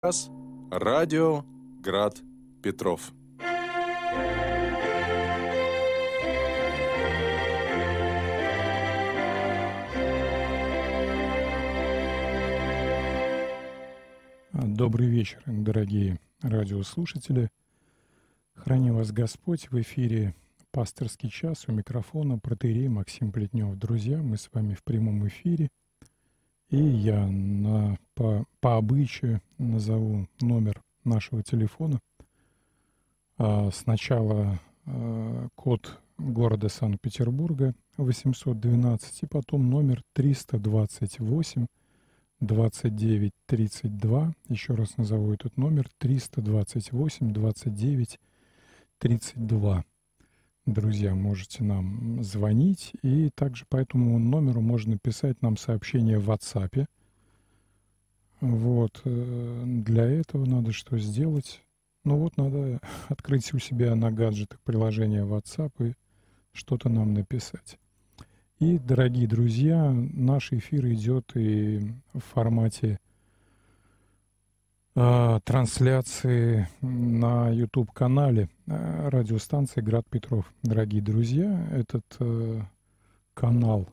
Раз. Радио Град Петров. Добрый вечер, дорогие радиослушатели. Храни вас Господь в эфире «Пасторский час» у микрофона протерей Максим Плетнев. Друзья, мы с вами в прямом эфире. И я на, по, по обычаю назову номер нашего телефона. А, сначала а, код города Санкт-Петербурга 812 и потом номер 328 29 32. Еще раз назову этот номер 328 29 32. Друзья, можете нам звонить, и также по этому номеру можно писать нам сообщение в WhatsApp. Вот, э, для этого надо что сделать? Ну вот, надо открыть у себя на гаджетах приложение WhatsApp и что-то нам написать. И, дорогие друзья, наш эфир идет и в формате э, трансляции на YouTube-канале радиостанции «Град Петров». Дорогие друзья, этот э, канал,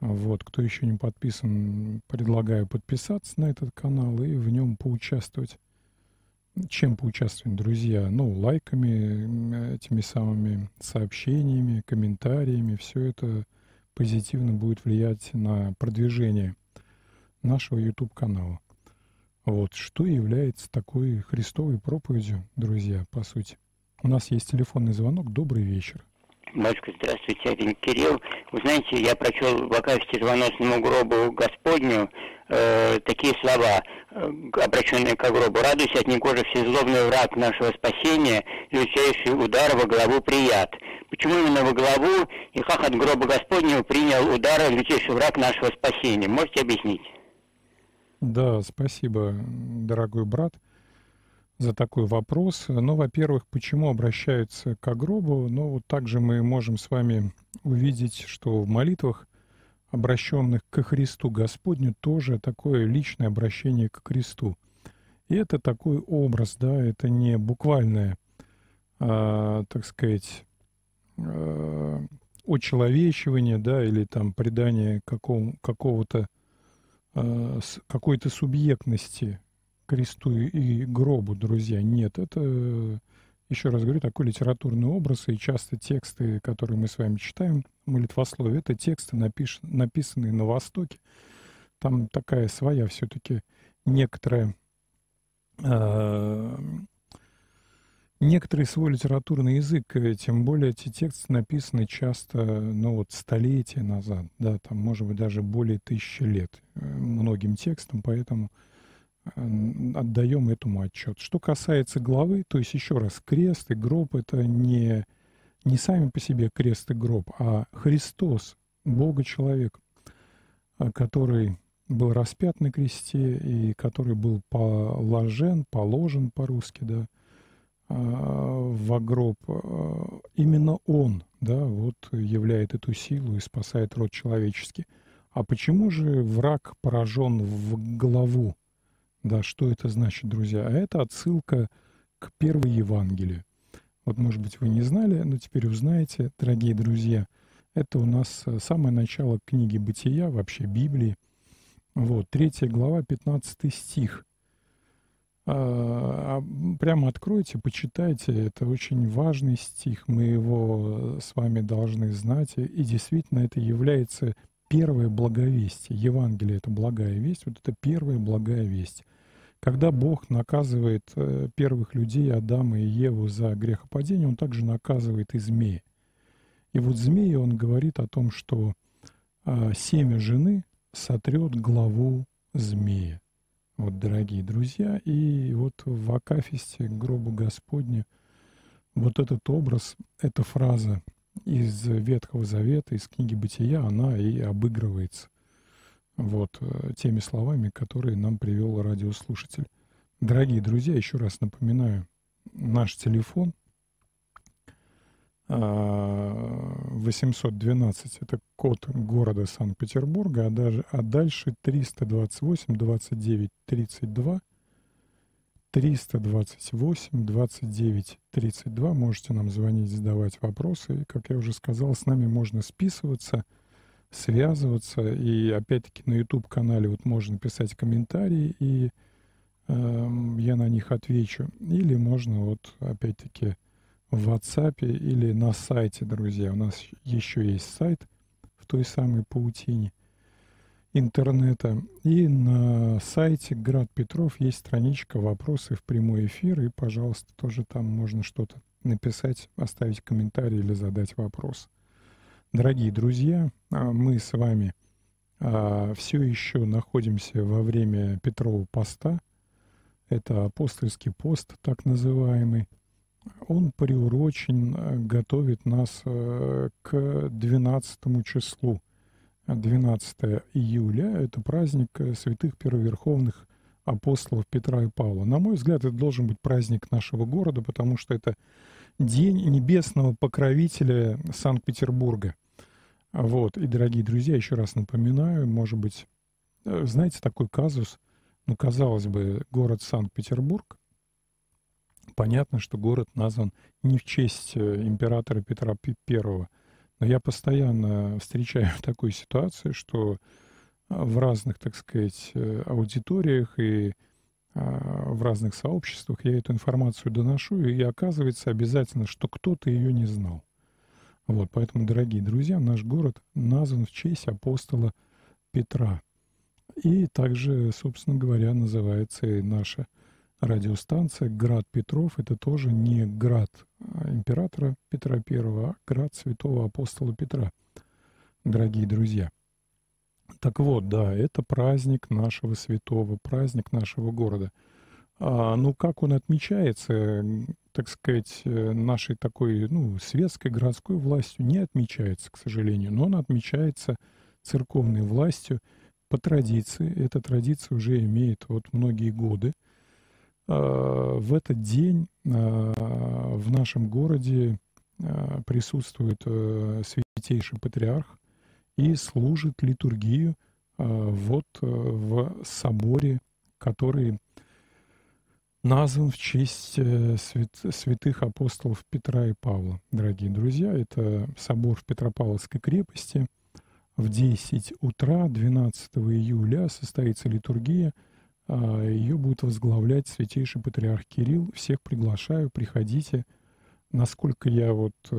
вот, кто еще не подписан, предлагаю подписаться на этот канал и в нем поучаствовать. Чем поучаствовать, друзья? Ну, лайками, этими самыми сообщениями, комментариями. Все это позитивно будет влиять на продвижение нашего YouTube-канала. Вот, что является такой Христовой проповедью, друзья, по сути. У нас есть телефонный звонок. Добрый вечер. Батюшка, здравствуйте, один Кирилл. Вы знаете, я прочел в Акафисте звоносному гробу Господню э, такие слова, э, обращенные к гробу. «Радуйся от негоже всезлобный враг нашего спасения, лютейший удар во главу прият». Почему именно во главу и как от гроба Господнего принял удар лютейший враг нашего спасения? Можете объяснить? Да, спасибо, дорогой брат, за такой вопрос. Ну, во-первых, почему обращаются к гробу? Ну, вот также мы можем с вами увидеть, что в молитвах, обращенных к Христу Господню, тоже такое личное обращение к Христу. И это такой образ, да, это не буквальное, а, так сказать, а, очеловечивание, да, или там придание какого, какого-то Э, какой-то субъектности кресту и гробу, друзья. Нет, это, еще раз говорю, такой литературный образ, и часто тексты, которые мы с вами читаем, молитвословие, это тексты, напиш... написанные на Востоке. Там такая своя все-таки некоторая э, некоторый свой литературный язык, э, тем более эти тексты написаны часто, ну вот, столетия назад, да, там, может быть, даже более тысячи лет э, многим текстам, поэтому э, отдаем этому отчет. Что касается главы, то есть еще раз, крест и гроб — это не, не сами по себе крест и гроб, а Христос, Бога-человек, который был распят на кресте и который был положен, положен по-русски, да, а, в гроб, а, именно он, да, вот являет эту силу и спасает род человеческий. А почему же враг поражен в голову? Да, что это значит, друзья? А это отсылка к первой Евангелию. Вот, может быть, вы не знали, но теперь узнаете, дорогие друзья. Это у нас самое начало книги «Бытия», вообще Библии. Вот, третья глава, 15 стих. А, прямо откройте, почитайте. Это очень важный стих. Мы его с вами должны знать. И действительно это является первое благовестие. Евангелие — это благая весть. Вот это первая благая весть. Когда Бог наказывает э, первых людей, Адама и Еву, за грехопадение, Он также наказывает и змеи. И вот змеи, он говорит о том, что а, семя жены сотрет главу змея. Вот, дорогие друзья, и вот в Акафисте, гробу Господня, вот этот образ, эта фраза из Ветхого Завета, из книги Бытия, она и обыгрывается вот э, теми словами, которые нам привел радиослушатель. Дорогие друзья, еще раз напоминаю, наш телефон — 812 это код города Санкт-Петербурга, а, даже, а дальше 328 29 32 328 29 32. Можете нам звонить, задавать вопросы. И, как я уже сказал, с нами можно списываться, связываться. И опять-таки на YouTube-канале вот можно писать комментарии, и э, я на них отвечу. Или можно вот опять-таки в WhatsApp или на сайте, друзья. У нас еще есть сайт в той самой паутине – интернета. И на сайте Град Петров есть страничка «Вопросы в прямой эфир». И, пожалуйста, тоже там можно что-то написать, оставить комментарий или задать вопрос. Дорогие друзья, а, мы с вами а, все еще находимся во время Петрова поста. Это апостольский пост, так называемый. Он приурочен, а, готовит нас к 12 числу 12 июля – это праздник э, святых первоверховных апостолов Петра и Павла. На мой взгляд, это должен быть праздник нашего города, потому что это день небесного покровителя Санкт-Петербурга. Вот. И, дорогие друзья, еще раз напоминаю, может быть, э, знаете, такой казус, ну, казалось бы, город Санкт-Петербург, понятно, что город назван не в честь э, императора Петра I, но я постоянно встречаю такую ситуацию, что а, в разных, так сказать, э, аудиториях и в разных сообществах я эту информацию доношу, и оказывается обязательно, что кто-то ее не знал. Вот, поэтому, дорогие друзья, наш город назван в честь апостола Петра. И также, собственно говоря, называется и наша радиостанция «Град Петров» — это тоже не град а, императора Петра I, а град святого апостола Петра, дорогие друзья. Так вот, да, это праздник нашего святого, праздник нашего города. А, ну, как он отмечается, так сказать, э, нашей такой, ну, светской городской властью, не отмечается, к сожалению, но он отмечается церковной властью по традиции. Эта традиция уже имеет вот многие годы – Э, в этот день э, в нашем городе э, присутствует святейший патриарх и служит литургию вот в соборе, который назван в честь свят, святых апостолов Петра и Павла. Дорогие друзья, это собор в Петропавловской крепости. В 10 утра 12 июля состоится литургия – Ее будет возглавлять святейший патриарх Кирилл. Всех приглашаю, приходите. Насколько я вот э,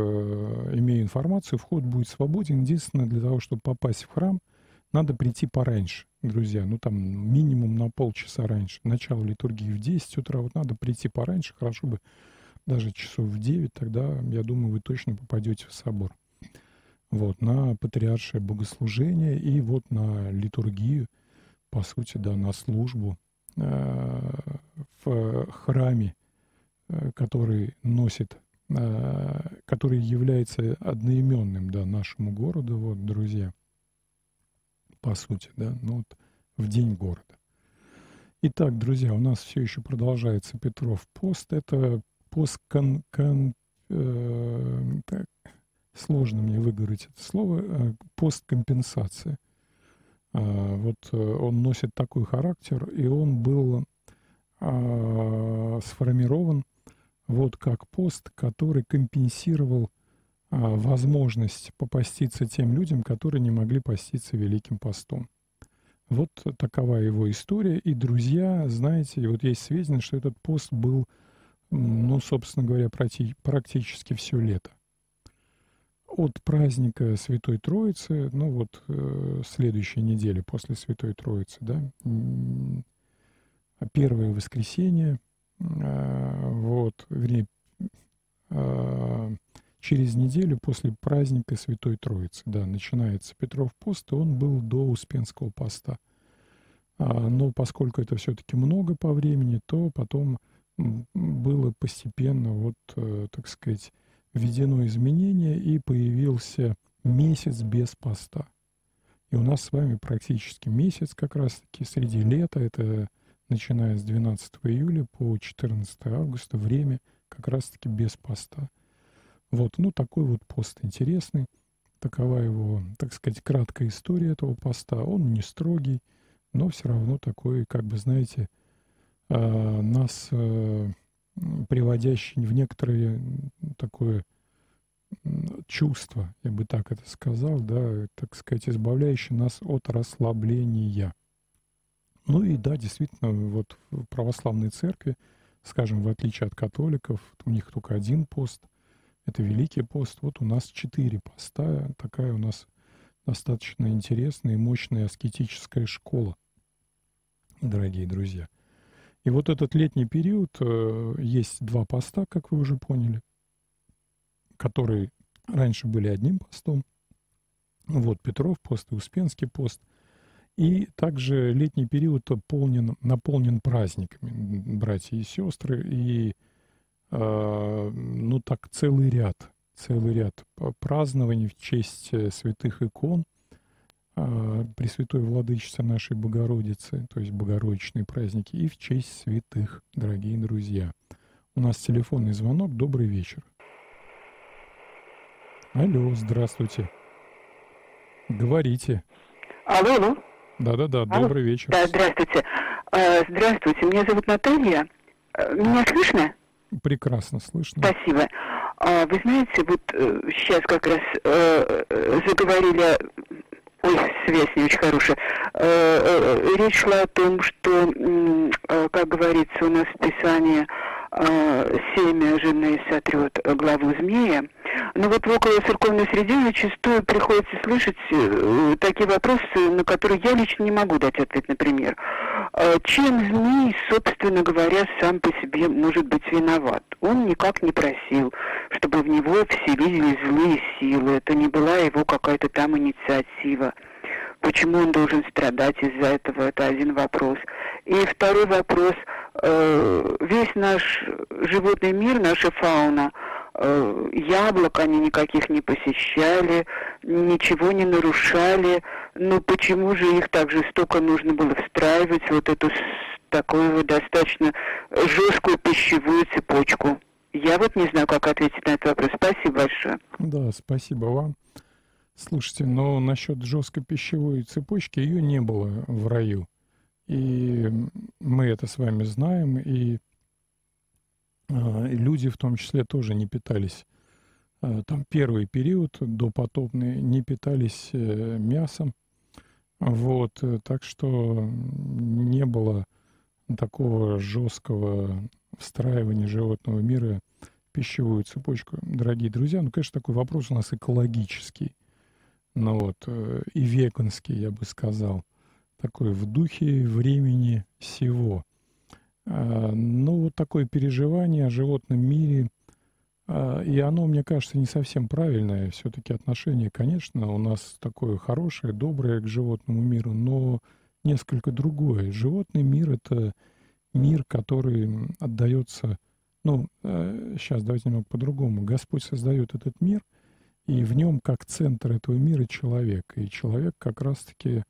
имею информацию, вход будет свободен. Единственное, для того, чтобы попасть в храм, надо прийти пораньше, друзья. Ну, там минимум на полчаса раньше. Начало литургии в 10 утра. Вот надо прийти пораньше. Хорошо бы даже часов в 9. Тогда, я думаю, вы точно попадете в собор. Вот, на патриаршее богослужение и вот на литургию – по сути, да, на службу э, в храме, э, который носит, который является одноименным, да, нашему городу, вот, друзья, по сути, да, ну вот в день города. Итак, друзья, у нас все еще продолжается Петров пост. Это пост кон, кон, э, так, сложно мне выговорить это слово, э, посткомпенсация. А, вот э, он носит такой характер, и он был а, сформирован вот как пост, который компенсировал а, возможность попаститься тем людям, которые не могли поститься Великим постом. Вот такова его история. И, друзья, знаете, вот есть сведения, что этот пост был, ну, собственно говоря, практически все лето от праздника Святой Троицы, ну вот э, следующей неделе после Святой Троицы, да, первое воскресенье, вот, вернее, э, через неделю после праздника Святой Троицы, да, начинается Петров пост, и он был до Успенского поста. А, но поскольку это все-таки много по времени, то потом было постепенно, вот, э, так сказать, введено изменение и появился месяц без поста. И у нас с вами практически месяц как раз-таки среди лета, это начиная с 12 июля по 14 августа, время как раз-таки без поста. Вот, ну такой вот пост интересный. Такова его, так сказать, краткая история этого поста. Он не строгий, но все равно такой, как бы, знаете, э, нас э, приводящий в некоторое такое чувство, я бы так это сказал, да, так сказать, избавляющий нас от расслабления. Ну и да, действительно, вот в православной церкви, скажем, в отличие от католиков, у них только один пост, это Великий пост, вот у нас четыре поста, такая у нас достаточно интересная и мощная аскетическая школа, дорогие друзья. И вот этот летний период, э, есть два поста, как вы уже поняли, которые раньше были одним постом. Вот Петров пост и Успенский пост. И также летний период полнен, наполнен праздниками, братья и сестры, и э, ну так целый ряд, целый ряд празднований в честь э, святых икон – а, Пресвятой Владычице нашей Богородицы, то есть Богородичные праздники, и в честь святых, дорогие друзья. У нас телефонный звонок. Добрый вечер. Алло, здравствуйте. Говорите. Алло, алло. Да-да-да, добрый вечер. Да, здравствуйте. А, здравствуйте, меня зовут Наталья. А, меня слышно? Прекрасно слышно. Спасибо. А, вы знаете, вот сейчас э, как раз э, э, заговорили Ой, связь не очень хорошая. Э, э, речь шла о том, что, э, как говорится у нас в Писании, семя жены сотрет главу змея. Но вот в около церковной среде зачастую приходится слышать такие вопросы, на которые я лично не могу дать ответ, например. Чем змей, собственно говоря, сам по себе может быть виноват? Он никак не просил, чтобы в него вселились злые силы. Это не была его какая-то там инициатива. Почему он должен страдать из-за этого? Это один вопрос. И второй вопрос. Э, весь наш животный мир, наша фауна, э, яблок они никаких не посещали, ничего не нарушали. Но почему же их так жестоко нужно было встраивать вот эту такую вот достаточно жесткую пищевую цепочку? Я вот не знаю, как ответить на этот вопрос. Спасибо большое. Да, спасибо вам. Слушайте, но насчет жесткой пищевой цепочки ее не было в раю. И мы это с вами знаем, и э, люди в том числе тоже не питались. Э, там первый период допотопный не питались э, мясом. Вот, так что не было такого жесткого встраивания животного мира в пищевую цепочку. Дорогие друзья, ну, конечно, такой вопрос у нас экологический ну вот, и веганский, я бы сказал, такой в духе времени всего. А, ну, вот такое переживание о животном мире, а, и оно, мне кажется, не совсем правильное. Все-таки отношение, конечно, у нас такое хорошее, доброе к животному миру, но несколько другое. Животный мир — это мир, который отдается... Ну, сейчас э, давайте немного по-другому. Господь создает этот мир — и в нем как центр этого мира человек. И человек как раз-таки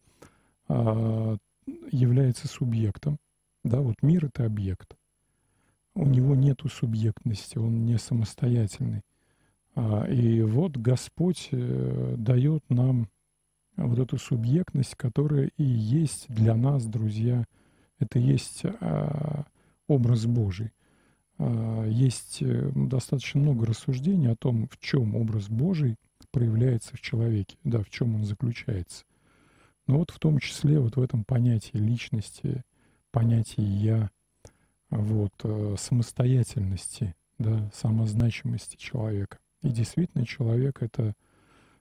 является субъектом. Да, вот мир — это объект. У него нет субъектности, он не самостоятельный. А, и вот Господь э, дает нам вот эту субъектность, которая и есть для нас, друзья, это есть а, образ Божий. А, есть э, достаточно много рассуждений о том, в чем образ Божий проявляется в человеке, да, в чем он заключается. Но вот в том числе вот в этом понятии личности, понятии «я», вот, э, самостоятельности, да, самозначимости человека. И действительно человек — это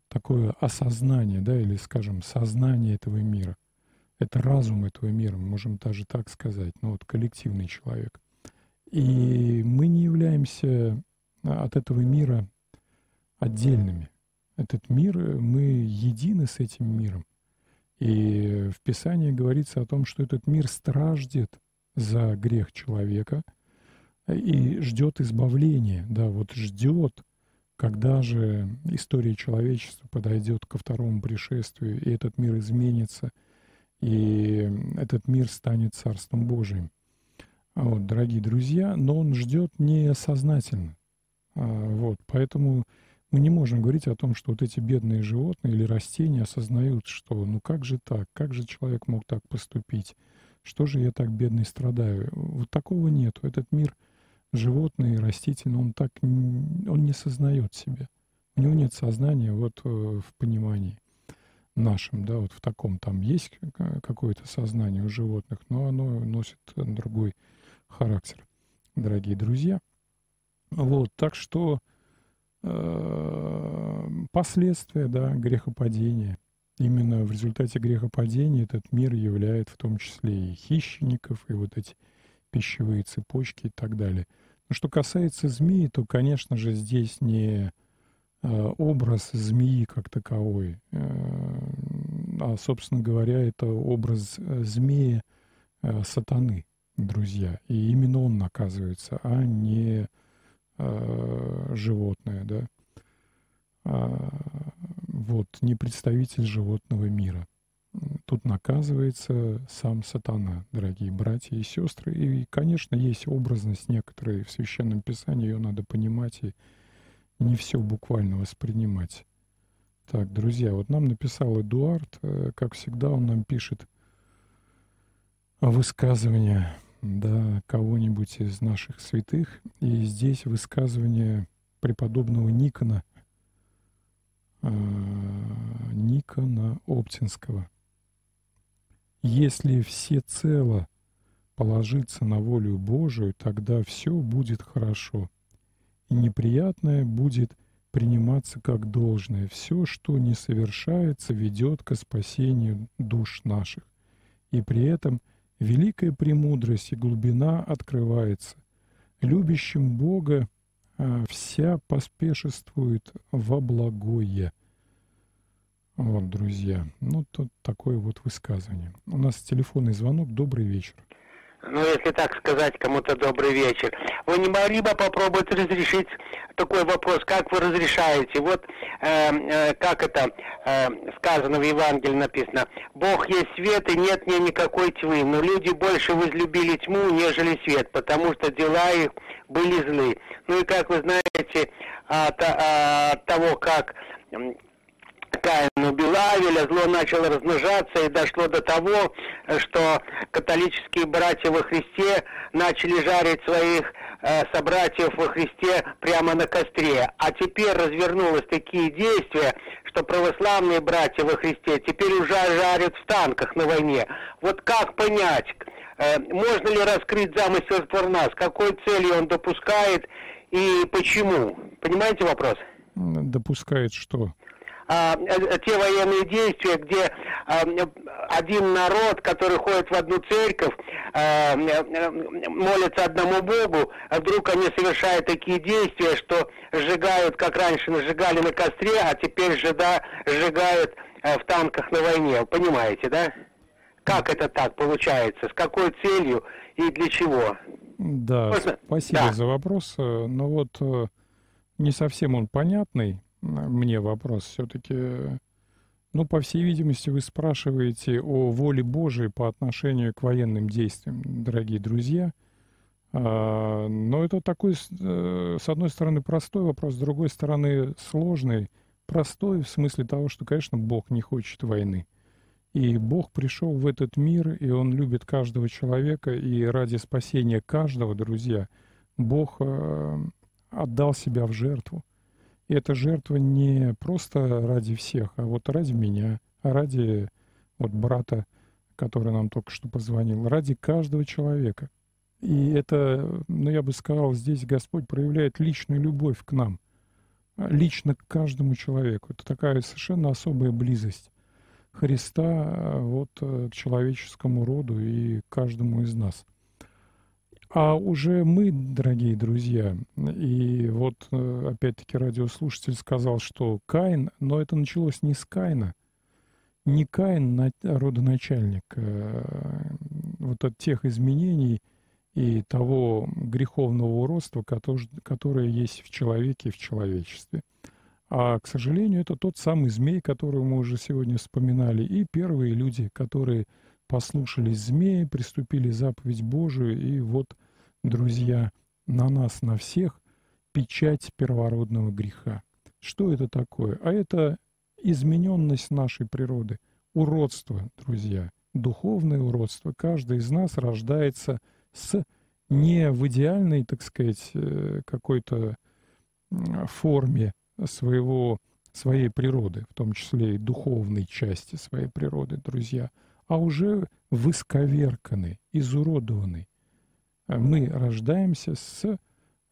такое осознание, да, или, скажем, сознание этого мира. Это разум этого мира, мы можем даже так сказать, ну вот коллективный человек. И мы не являемся а, от этого мира отдельными. Этот мир, э, мы едины с этим миром. И в Писании говорится о том, что этот мир страждет за грех человека и ждет избавления. Да, вот ждет, когда же история человечества подойдет ко второму пришествию, и этот мир изменится, и этот мир станет Царством Божиим. Вот, дорогие друзья, но он ждет несознательно. А, вот, поэтому мы не можем говорить о том, что вот эти бедные животные или растения осознают, что ну как же так, как же человек мог так поступить, Что же я так бедный страдаю? Вот такого нету. Этот мир животный, растительный, он так он не сознает себя. У него нет сознания вот э, в понимании нашем, да, вот в таком там есть какое-то сознание у животных, но оно носит другой характер, дорогие друзья. Вот, так что последствия, да, грехопадения. Именно в результате грехопадения этот мир являет в том числе и хищников, и вот эти пищевые цепочки и так далее. Но что касается змеи, то, конечно же, здесь не Э, образ змеи как таковой, э, а, собственно говоря, это образ э, змеи сатаны, друзья. И именно он наказывается, а не животное, да. А, вот, не представитель животного мира. Тут наказывается сам сатана, дорогие братья и сестры. И, конечно, есть образность некоторой в Священном Писании, ее надо понимать и не все буквально воспринимать. Так, друзья, вот нам написал Эдуард, э, как всегда он нам пишет высказывание да, кого-нибудь из наших святых. И здесь высказывание преподобного Никона, э, Никона Оптинского. Если все цело положиться на волю Божию, тогда все будет хорошо и неприятное будет приниматься как должное. Все, что не совершается, ведет к спасению душ наших. И при этом великая премудрость и глубина открывается. Любящим Бога а, вся поспешествует во благое. Вот, друзья, ну, тут такое вот высказывание. У нас телефонный звонок. Добрый вечер ну, если так сказать, кому-то добрый вечер. Вы не могли бы попробовать разрешить такой вопрос, как вы разрешаете? Вот э, э, как это э, сказано в Евангелии написано, Бог есть свет и нет мне никакой тьмы, но люди больше возлюбили тьму, нежели свет, потому что дела их были злы. Ну и как вы знаете, от, от того, как Каин убил Авеля, зло начало размножаться и дошло до того, что католические братья во Христе начали жарить своих э, собратьев во Христе прямо на костре. А теперь развернулось такие действия, что православные братья во Христе теперь уже жарят в танках на войне. Вот как понять, э, можно ли раскрыть замысел Сатурна, с какой целью он допускает и почему? Понимаете вопрос? Допускает что? А, э, те военные действия, где а, один народ, который ходит в одну церковь, а, молится одному Богу, а вдруг они совершают такие действия, что сжигают, как раньше сжигали на костре, а теперь жида, сжигают а, в танках на войне. Понимаете, да? Как это так получается? С какой целью и для чего? Да, Можно? спасибо да. за вопрос. Э, но вот э, не совсем он понятный мне вопрос все-таки. Ну, по всей видимости, вы спрашиваете о воле Божией по отношению к военным действиям, дорогие друзья. А, но это такой, э, с одной стороны, простой вопрос, с другой стороны, сложный. Простой в смысле того, что, конечно, Бог не хочет войны. И Бог пришел в этот мир, и Он любит каждого человека, и ради спасения каждого, друзья, Бог э, отдал себя в жертву. И эта жертва не просто ради всех, а вот ради меня, а ради вот брата, который нам только что позвонил, ради каждого человека. И это, ну я бы сказал, здесь Господь проявляет личную любовь к нам, лично к каждому человеку. Это такая совершенно особая близость Христа вот к человеческому роду и каждому из нас – а уже мы, дорогие друзья, и вот э, опять-таки радиослушатель сказал, что Каин, но это началось не с Каина, не Каин родоначальник э, вот от тех изменений и того греховного уродства, которое есть в человеке и в человечестве. А, к сожалению, это тот самый змей, которого мы уже сегодня вспоминали, и первые люди, которые послушались змеи, приступили заповедь Божию, и вот, друзья, на нас, на всех печать первородного греха. Что это такое? А это измененность нашей природы, уродство, друзья, духовное уродство. Каждый из нас рождается с не в идеальной, так сказать, э, какой-то форме своего, своей природы, в том числе и духовной части своей природы, друзья, а уже в исковерканной, изуродованной. Мы рождаемся с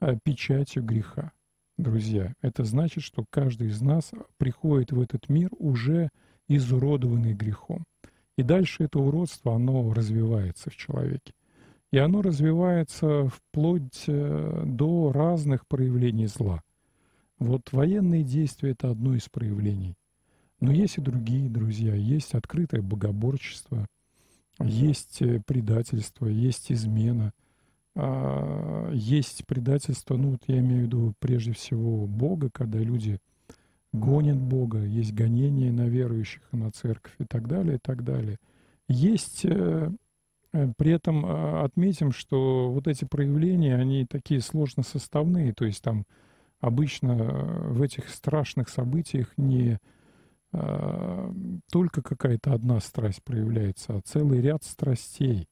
э, печатью греха, друзья. Это значит, что каждый из нас приходит в этот мир уже изуродованный грехом. И дальше это уродство, оно развивается в человеке. И оно развивается вплоть э, до разных проявлений зла. Вот военные действия — это одно из проявлений. Но есть и другие, друзья. Есть открытое богоборчество, есть э, предательство, есть измена, а, есть предательство, ну вот я имею в виду прежде всего Бога, когда люди гонят Бога, есть гонение на верующих на церковь и так далее, и так далее. Есть э, э, при этом а, отметим, что вот эти проявления, они такие сложно составные, то есть там обычно в этих страшных событиях не только какая-то одна страсть проявляется, а целый ряд страстей.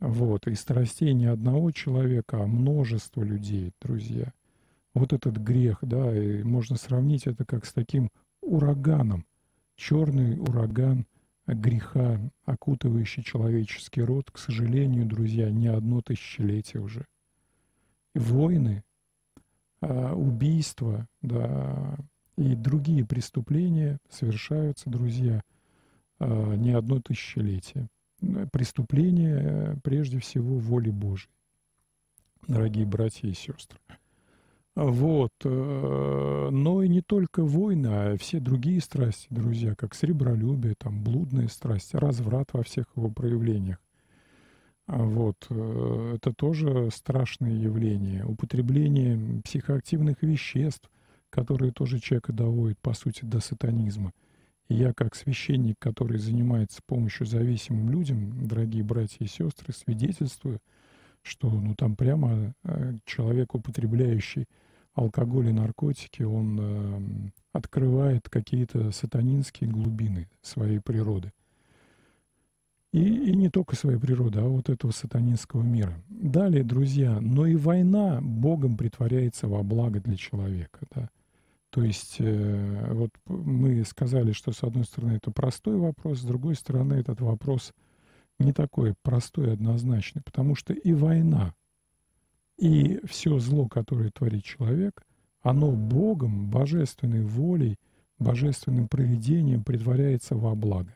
Вот, и страстей не одного человека, а множество людей, друзья вот этот грех, да, и можно сравнить это как с таким ураганом, черный ураган греха, окутывающий человеческий род, к сожалению, друзья, не одно тысячелетие уже. Войны, а, убийства, да, и другие преступления совершаются, друзья, а, не одно тысячелетие. Преступления, прежде всего, воли Божьей, дорогие братья и сестры. Вот. Э, но и не только войны, а все другие страсти, друзья, как сребролюбие, там, блудная страсть, разврат во всех его проявлениях. А вот. Э, это тоже страшное явление. Употребление психоактивных веществ, которые тоже человека доводят, по сути, до сатанизма. И я, как священник, который занимается помощью зависимым людям, дорогие братья и сестры, свидетельствую, что ну, там прямо э, человек, употребляющий алкоголь и наркотики, он э, открывает какие-то сатанинские глубины своей природы. И, и не только своей природы, а вот этого сатанинского мира. Далее, друзья, но и война Богом притворяется во благо для человека. Да? То есть э, вот мы сказали, что с одной стороны это простой вопрос, с другой стороны этот вопрос не такой простой однозначный, потому что и война и все зло, которое творит человек, оно Богом, божественной волей, божественным проведением притворяется во благо.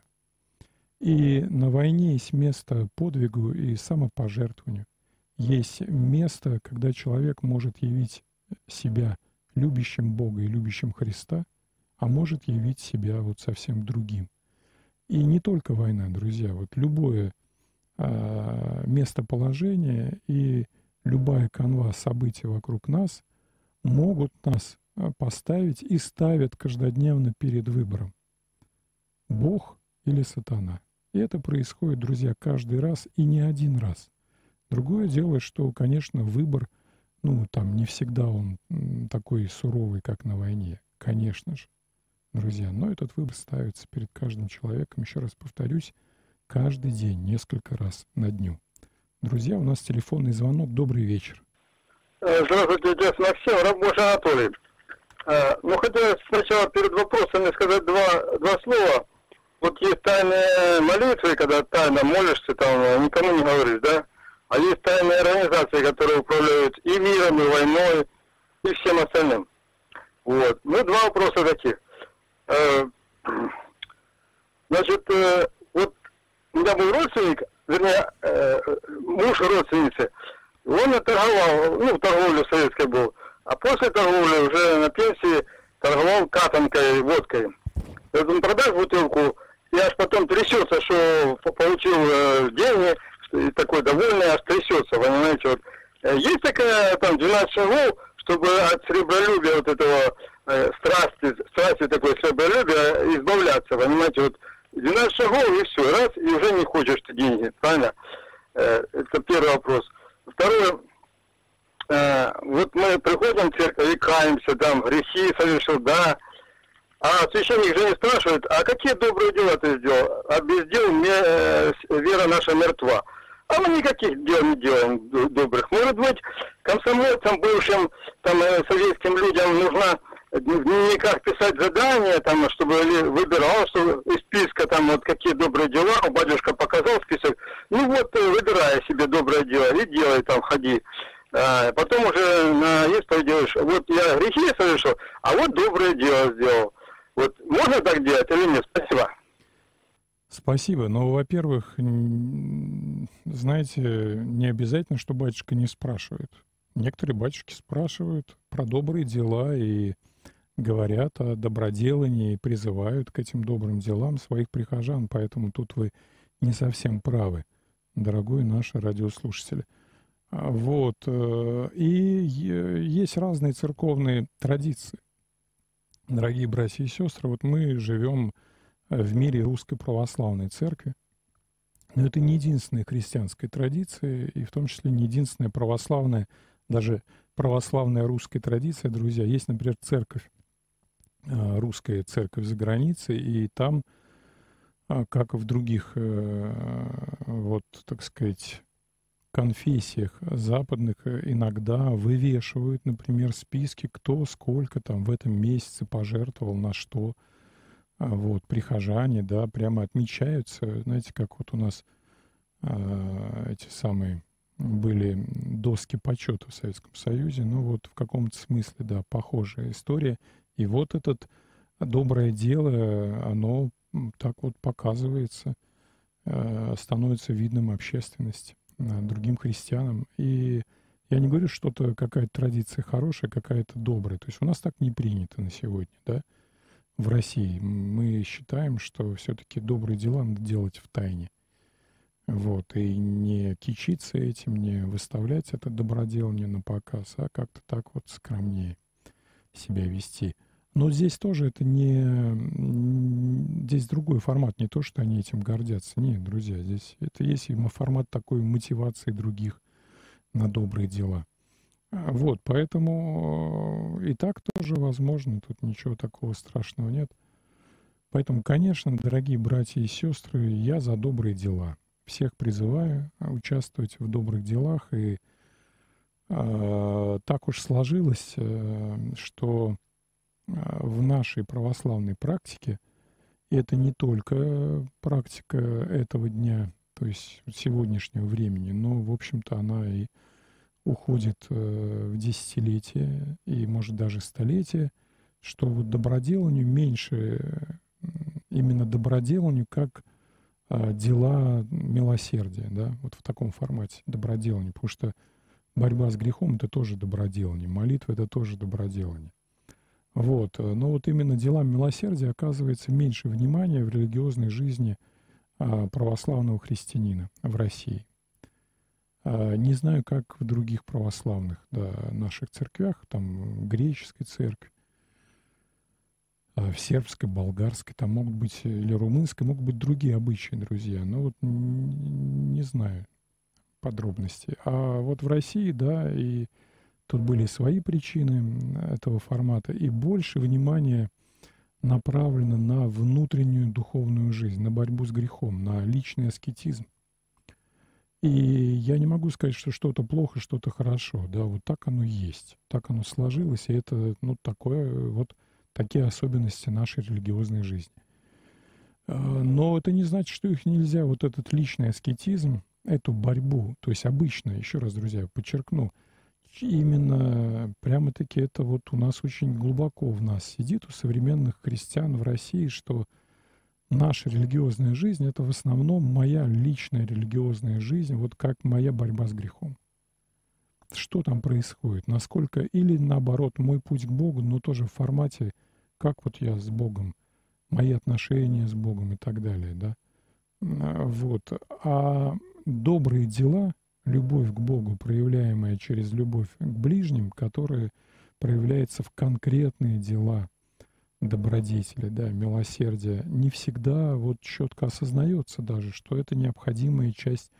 И на войне есть место подвигу и самопожертвованию. Есть место, когда человек может явить себя любящим Бога и любящим Христа, а может явить себя вот совсем другим. И не только война, друзья, вот любое а, местоположение и любая канва событий вокруг нас могут нас э, поставить и ставят каждодневно перед выбором. Бог или сатана. И это происходит, друзья, каждый раз и не один раз. Другое дело, что, конечно, выбор, ну, там не всегда он такой суровый, как на войне, конечно же, друзья. Но этот выбор ставится перед каждым человеком, еще раз повторюсь, каждый день, несколько раз на дню. Друзья, у нас телефонный звонок. Добрый вечер. Э, здравствуйте, отец Максим, рабочий Анатолий. Э, ну, хотел сначала перед вопросами сказать два, два слова. Вот есть тайные молитвы, когда тайно молишься, там никому не говоришь, да? А есть тайные организации, которые управляют и миром, и войной, и всем остальным. Вот. Ну, два вопроса таких. Э, значит, вот у меня был родственник, вернее, э, муж родственницы, он торговал, ну, в торговле советской был, а после торговли уже на пенсии торговал катанкой, водкой. Вот он продаст бутылку, и аж потом трясется, что получил э, деньги, и такой довольный, аж трясется, понимаете, вот. Э, есть такая, там, 12 шагов, чтобы от сребролюбия вот этого э, страсти, страсти такой сребролюбия избавляться, понимаете, вот 12 шагов и все, раз, и уже не хочешь ты деньги, правильно? Э, это первый вопрос. Второе, э, вот мы приходим в церковь и каемся, там, грехи совершил, да, А священник же не спрашивает, а какие добрые дела ты сделал? А без дел э, вера наша мертва. А мы никаких дел не делаем добрых. Может быть, комсомольцам, бывшим там, э, советским людям нужно в дневниках писать задания, там, чтобы выбирал что из списка там вот какие добрые дела, батюшка показал список, ну вот э, выбирай себе доброе дело и делай там, ходи. А, потом уже на исповедь делаешь, вот я грехи совершил, а вот доброе дело сделал. Вот можно так делать или нет? Спасибо. Спасибо. Но, во-первых, знаете, не обязательно, что батюшка не спрашивает. Некоторые батюшки спрашивают про добрые дела и говорят о доброделании и призывают к этим добрым делам своих прихожан. Поэтому тут вы не совсем правы, дорогой наш радиослушатель. А, вот. Э, и есть разные церковные традиции. Дорогие братья и сестры, вот мы живем мире русской православной церкви. Но это не единственная христианская традиция, и в том числе не единственная православная, даже православная русская традиция, друзья. Есть, например, церковь, а, русская церковь за границей, и там, а, как и в других, э, вот, так сказать, конфессиях западных э, иногда вывешивают, например, списки, кто сколько там в этом месяце пожертвовал на что. А вот, прихожане, да, прямо отмечаются, знаете, как вот у нас э, эти самые были доски почета в Советском Союзе, ну вот в каком-то смысле, да, похожая история. И вот этот доброе дело, оно так вот показывается, э, становится видным общественности. Э, другим христианам. И я не говорю, что это какая-то традиция хорошая, какая-то добрая. То есть у нас так не принято на сегодня, да, в России. Мы считаем, что все-таки добрые дела надо делать в тайне. Вот, и не кичиться этим, не выставлять это доброделание на показ, а как-то так вот скромнее себя вести. Но здесь тоже это не... Здесь другой формат, не то, что они этим гордятся. Нет, друзья, здесь это есть формат такой мотивации других на добрые дела. А, вот, поэтому э, и так тоже возможно, тут ничего такого страшного нет. Поэтому, конечно, дорогие братья и сестры, я за добрые дела. Всех призываю участвовать в добрых делах. И э, так уж сложилось, э, что а, в нашей православной практике, это не только практика этого дня, то есть сегодняшнего времени, но, в общем-то, она и уходит э, в десятилетия и, может, даже столетия, что вот доброделанию меньше, именно доброделанию как а, дела милосердия, да, вот в таком формате доброделания, потому что борьба с грехом — это тоже доброделание, молитва — это тоже доброделание. Вот. Э, но вот именно делам милосердия оказывается меньше внимания в религиозной жизни а, православного христианина в России. А, не знаю, как в других православных да, наших церквях, там греческой церкви, а, в сербской, болгарской, там могут быть, или румынской, могут быть другие обычаи, друзья. Но вот не знаю подробностей. А вот в России, да, и Тут были свои причины этого формата, и больше внимания направлено на внутреннюю духовную жизнь, на борьбу с грехом, на личный аскетизм. И я не могу сказать, что что-то плохо, что-то хорошо. Да, вот так оно есть. Так оно сложилось, и это, ну, такое, вот такие особенности нашей религиозной жизни. А, но это не значит, что их нельзя, вот этот личный аскетизм, эту борьбу, то есть обычно, еще раз, друзья, подчеркну, именно прямо-таки это вот у нас очень глубоко в нас сидит, у современных христиан в России, что наша религиозная жизнь — это в основном моя личная религиозная жизнь, вот как моя борьба с грехом. Что там происходит? Насколько... Или наоборот, мой путь к Богу, но тоже в формате, как вот я с Богом, мои отношения с Богом и так далее, да? Вот. А добрые дела — любовь к Богу, проявляемая через любовь к ближним, которая проявляется в конкретные дела добродетели, да, милосердия, не всегда вот четко осознается даже, что это необходимая часть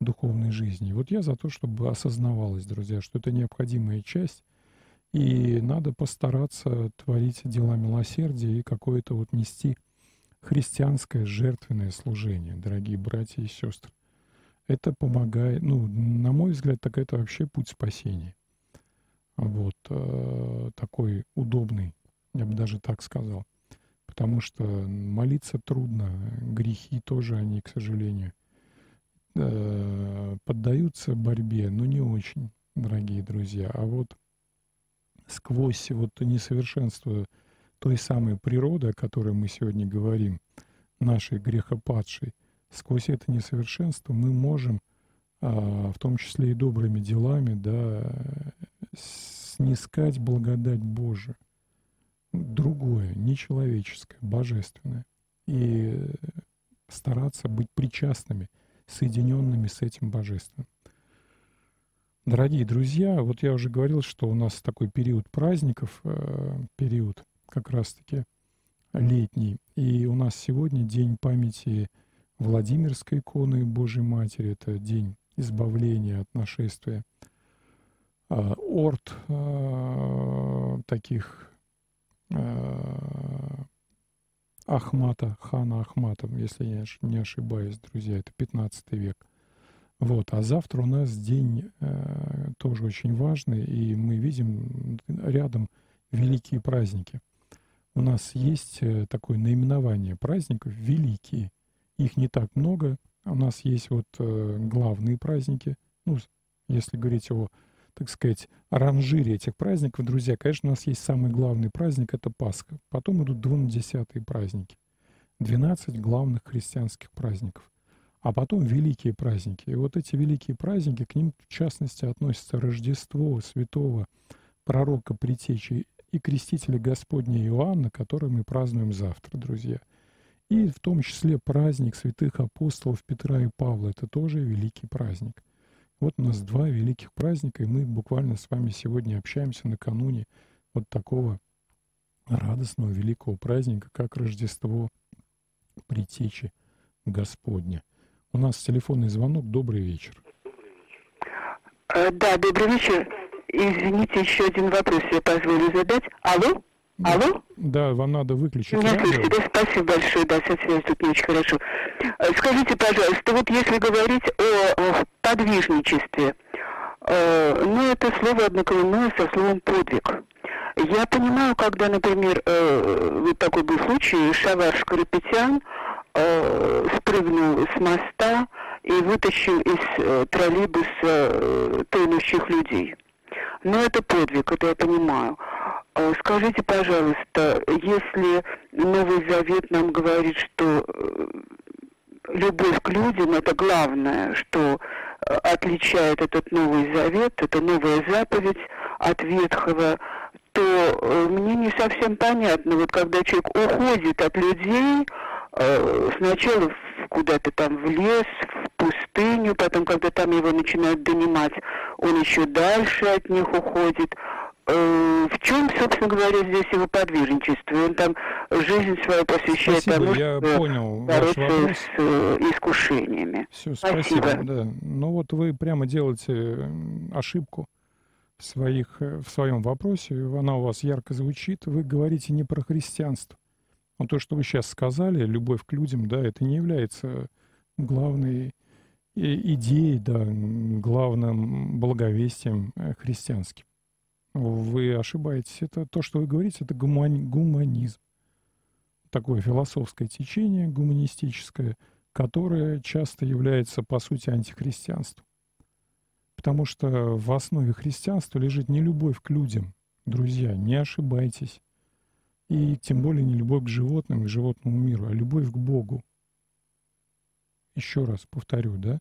духовной жизни. Вот я за то, чтобы осознавалось, друзья, что это необходимая часть, И надо постараться творить дела милосердия и какое-то вот нести христианское жертвенное служение, дорогие братья и сестры. Это помогает, ну, на мой взгляд, так это вообще путь спасения. Вот, э, такой удобный, я бы даже так сказал. Потому что молиться трудно, грехи тоже они, к сожалению, э, поддаются борьбе, но не очень, дорогие друзья. А вот сквозь вот несовершенство той самой природы, о которой мы сегодня говорим, нашей грехопадшей, сквозь это несовершенство мы можем, а, в том числе и добрыми делами, да, снискать благодать Божию. Другое, нечеловеческое, божественное. И стараться быть причастными, соединенными с этим божественным. Дорогие друзья, вот я уже говорил, что у нас такой период праздников, э, период как раз-таки летний. И у нас сегодня день памяти Владимирской иконы Божьей Матери. Это день избавления от нашествия. А, орд таких Ахмата, хана Ахмата, если я не ошибаюсь, друзья, это 15 век. Вот, а завтра у нас день э, тоже очень важный, и мы видим рядом великие праздники. У нас есть э, такое наименование праздников великие. Их не так много. У нас есть вот э, главные праздники. Ну, если говорить о, так сказать, ранжире этих праздников, друзья, конечно, у нас есть самый главный праздник — это Пасха. Потом идут двунадесятые праздники. 12 главных христианских праздников а потом великие праздники. И вот эти великие праздники, к ним в частности относятся Рождество святого пророка Притечи и крестителя Господня Иоанна, который мы празднуем завтра, друзья. И в том числе праздник святых апостолов Петра и Павла. Это тоже великий праздник. Вот у нас два великих праздника, и мы буквально с вами сегодня общаемся накануне вот такого радостного великого праздника, как Рождество Притечи Господня. У нас телефонный звонок. Добрый вечер. Э, да, добрый вечер. Извините, еще один вопрос я позволю задать. Алло? Алло? Да, вам надо выключить Меня слышите, да, спасибо большое, да, со связью тут не очень хорошо. Э, скажите, пожалуйста, вот если говорить о, о подвижничестве, э, ну, это слово однокоренное со словом подвиг. Я понимаю, когда, например, э, вот такой был случай, Шавар Шкарапетян, э, спрыгнул с моста и вытащил из э, троллейбуса э, тонущих людей. Но это подвиг, это я понимаю. Э, скажите, пожалуйста, если Новый Завет нам говорит, что э, любовь к людям это главное, что э, отличает этот Новый Завет, это новая заповедь от Ветхого, то э, мне не совсем понятно, вот когда человек уходит от людей, сначала куда-то там в лес, в пустыню, потом, когда там его начинают донимать, он еще дальше от них уходит. Э, в чем, собственно говоря, здесь его подвижничество? Он там жизнь свою посвящает спасибо, тому, я что понял бороться ваш вопрос. с э, искушениями. Все, спасибо. Спасибо. Да. Ну вот вы прямо делаете ошибку в, своих, в своем вопросе. Она у вас ярко звучит. Вы говорите не про христианство. Но то, что вы сейчас сказали, любовь к людям, да, это не является главной идеей, да, главным благовестием э, христианским. Вы ошибаетесь. Это то, что вы говорите, это гуманизм. Такое философское течение гуманистическое, которое часто является, по сути, антихристианством. Потому что в основе христианства лежит не любовь к людям. Друзья, не ошибайтесь. И тем более не любовь к животным, к животному миру, а любовь к Богу. Еще раз повторю, да?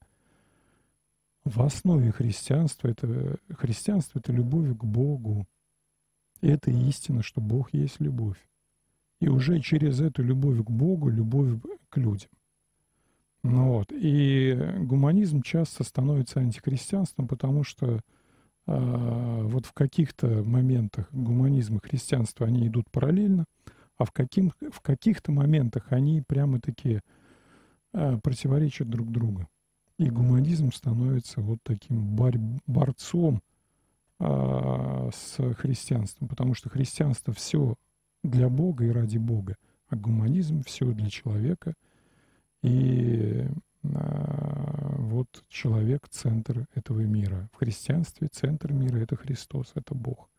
В основе христианства это, христианство — это любовь к Богу. Это истина, что Бог есть любовь. И уже через эту любовь к Богу, любовь к людям. Ну вот. И гуманизм часто становится антихристианством, потому что а, вот в каких-то моментах гуманизм и христианство, они идут параллельно, а в, каким, в каких-то моментах они прямо-таки а, противоречат друг другу. И гуманизм становится вот таким борь, борцом а, с христианством, потому что христианство все для Бога и ради Бога, а гуманизм все для человека. И а, вот человек — центр этого мира. В христианстве центр мира — это Христос, это Бог.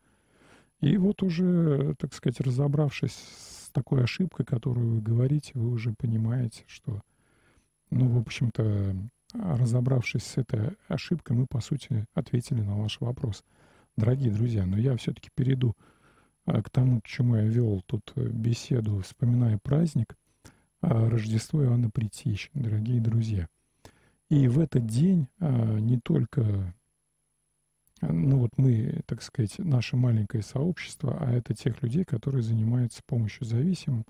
И вот уже, так сказать, разобравшись с такой ошибкой, которую вы говорите, вы уже понимаете, что, ну, в общем-то, разобравшись с этой ошибкой, мы, по сути, ответили на ваш вопрос. Дорогие друзья, но я все-таки перейду а, к тому, к чему я вел тут э, беседу, вспоминая праздник а, Рождество Иоанна Притищ, дорогие друзья. И в этот день а, не только ну вот мы, так сказать, наше маленькое сообщество, а это тех людей, которые занимаются помощью зависимым.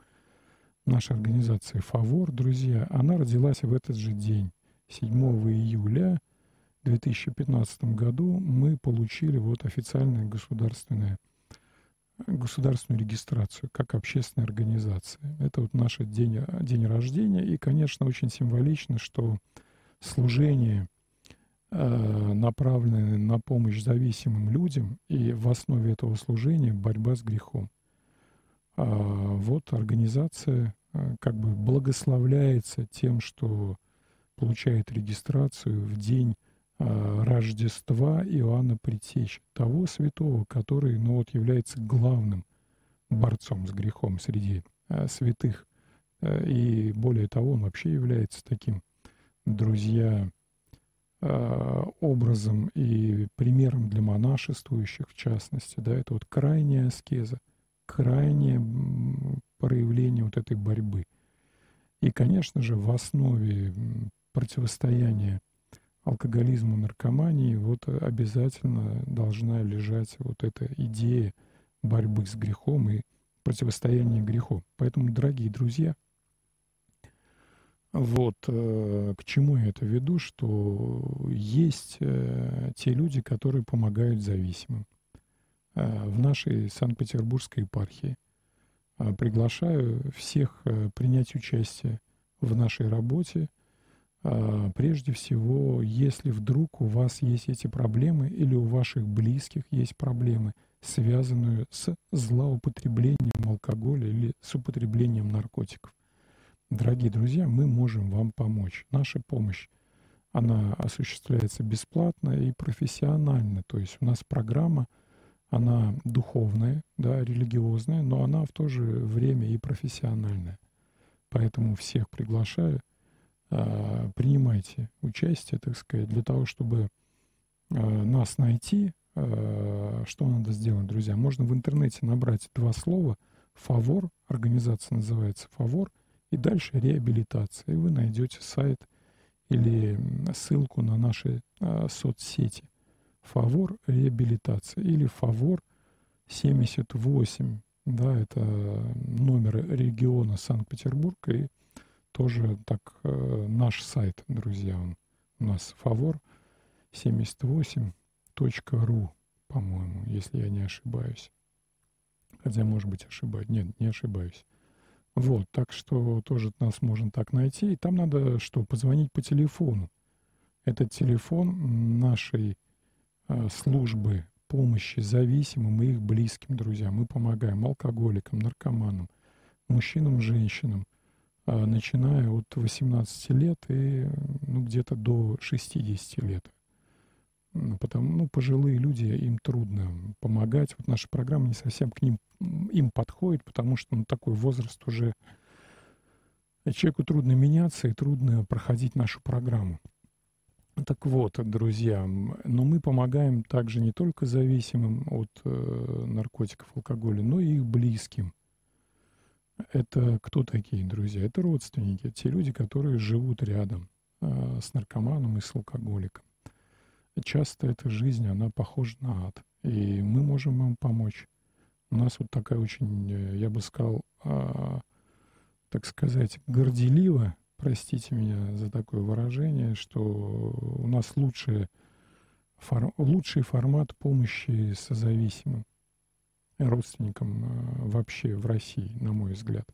Наша организация «Фавор», друзья, она родилась в этот же день, 7 июля 2015 году мы получили вот официальное государственное государственную регистрацию как общественная организация. Это вот наш день, день рождения. И, конечно, очень символично, что служение – Э, направлены на помощь зависимым людям, и в основе этого служения борьба с грехом. А вот организация э, как бы благословляется тем, что получает регистрацию в день э, Рождества Иоанна Предтечи, того святого, который ну, вот, является главным борцом с грехом среди святых. И более того, он вообще является таким, друзья, Э, образом и примером для монашествующих, в частности, да, это вот крайняя аскеза, крайнее проявление вот этой борьбы. И, конечно же, в основе противостояния алкоголизму, наркомании вот обязательно должна лежать вот эта идея борьбы с грехом и противостояния греху. Поэтому, дорогие друзья, вот э, к чему я это веду, что есть э, те люди, которые помогают зависимым. Э, в нашей Санкт-Петербургской епархии приглашаю всех принять участие в нашей работе. Прежде всего, если вдруг у вас есть эти проблемы или у ваших близких есть проблемы, связанные с злоупотреблением алкоголя или с употреблением наркотиков. Дорогие друзья, мы можем вам помочь. Наша помощь, она осуществляется бесплатно и профессионально. То есть у нас программа, она духовная, да, религиозная, но она в то же время и профессиональная. Поэтому всех приглашаю, а, принимайте участие, так сказать, для того, чтобы а, нас найти, а, что надо сделать, друзья? Можно в интернете набрать два слова «фавор», организация называется «фавор», и дальше реабилитация. И вы найдете сайт или ссылку на наши а, соцсети. Фавор реабилитация или Фавор 78. Да, это номер региона Санкт-Петербург и тоже так э, наш сайт, друзья, он у нас Фавор 78.ру, по-моему, если я не ошибаюсь. Хотя, может быть, ошибаюсь. Нет, не ошибаюсь. Вот, так что тоже нас можно так найти. И там надо что, позвонить по телефону. Это телефон нашей э, службы помощи зависимым и их близким друзьям. Мы помогаем алкоголикам, наркоманам, мужчинам, женщинам, начиная от 18 лет и ну, где-то до 60 лет. Ну, потому, ну, пожилые люди, им трудно помогать. Вот наша программа не совсем к ним им подходит, потому что ну, такой возраст уже человеку трудно меняться и трудно проходить нашу программу. Так вот, друзья, но мы помогаем также не только зависимым от э, наркотиков, алкоголя, но и их близким. Это кто такие, друзья? Это родственники, те люди, которые живут рядом э, с наркоманом и с алкоголиком часто эта жизнь, она похожа на ад. И мы можем им помочь. У нас вот такая очень, э, я бы сказал, а, так сказать, горделиво, простите меня за такое выражение, что у нас лучший, фор, лучший формат помощи созависимым родственникам а, вообще в России, на мой взгляд.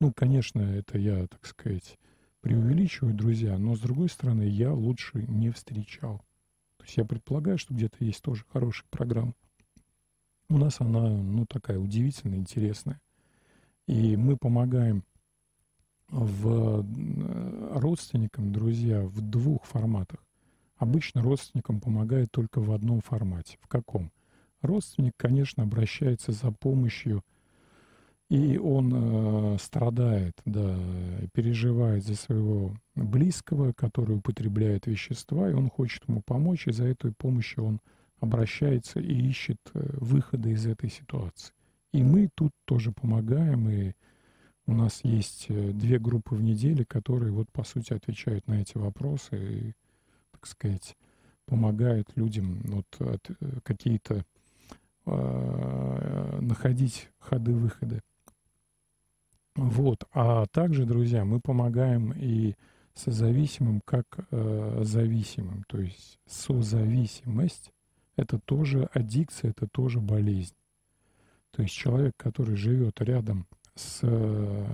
Ну, конечно, это я, так сказать, преувеличиваю, друзья, но с другой стороны, я лучше не встречал. То есть я предполагаю, что где-то есть тоже хорошая программа. У нас она, ну, такая удивительная, интересная. И мы помогаем в э, родственникам, друзья, в двух форматах. Обычно родственникам помогает только в одном формате. В каком? Родственник, конечно, обращается за помощью, и он э, страдает, да, переживает за своего близкого, который употребляет вещества, и он хочет ему помочь, и за этой помощью он обращается и ищет э, выхода из этой ситуации. И мы тут тоже помогаем, и у нас есть э, две группы в неделю, которые вот по сути отвечают на эти вопросы и, так сказать, помогают людям вот э, какие-то находить ходы-выходы. Вот. А также, друзья, мы помогаем и созависимым как э, зависимым. То есть созависимость — это тоже аддикция, это тоже болезнь. То есть человек, который живет рядом с э,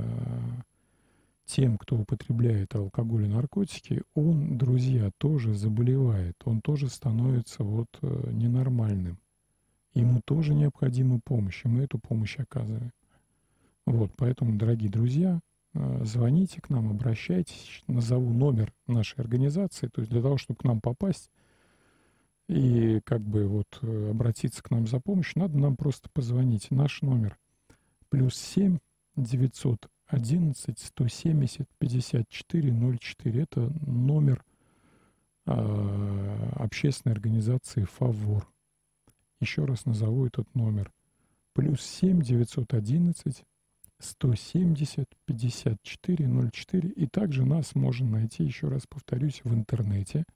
тем, кто употребляет алкоголь и наркотики, он, друзья, тоже заболевает, он тоже становится вот э, ненормальным. Ему тоже необходима помощь, и мы эту помощь оказываем. Вот, поэтому, дорогие друзья, э, звоните к нам, обращайтесь, назову номер нашей организации, то есть для того, чтобы к нам попасть и как бы вот обратиться к нам за помощью, надо нам просто позвонить. Наш номер плюс семь 911 170 54 04. Это номер э, общественной организации «Фавор». Еще раз назову этот номер. Плюс 7 911 170 54 04. И также нас можно найти, еще раз повторюсь, в интернете –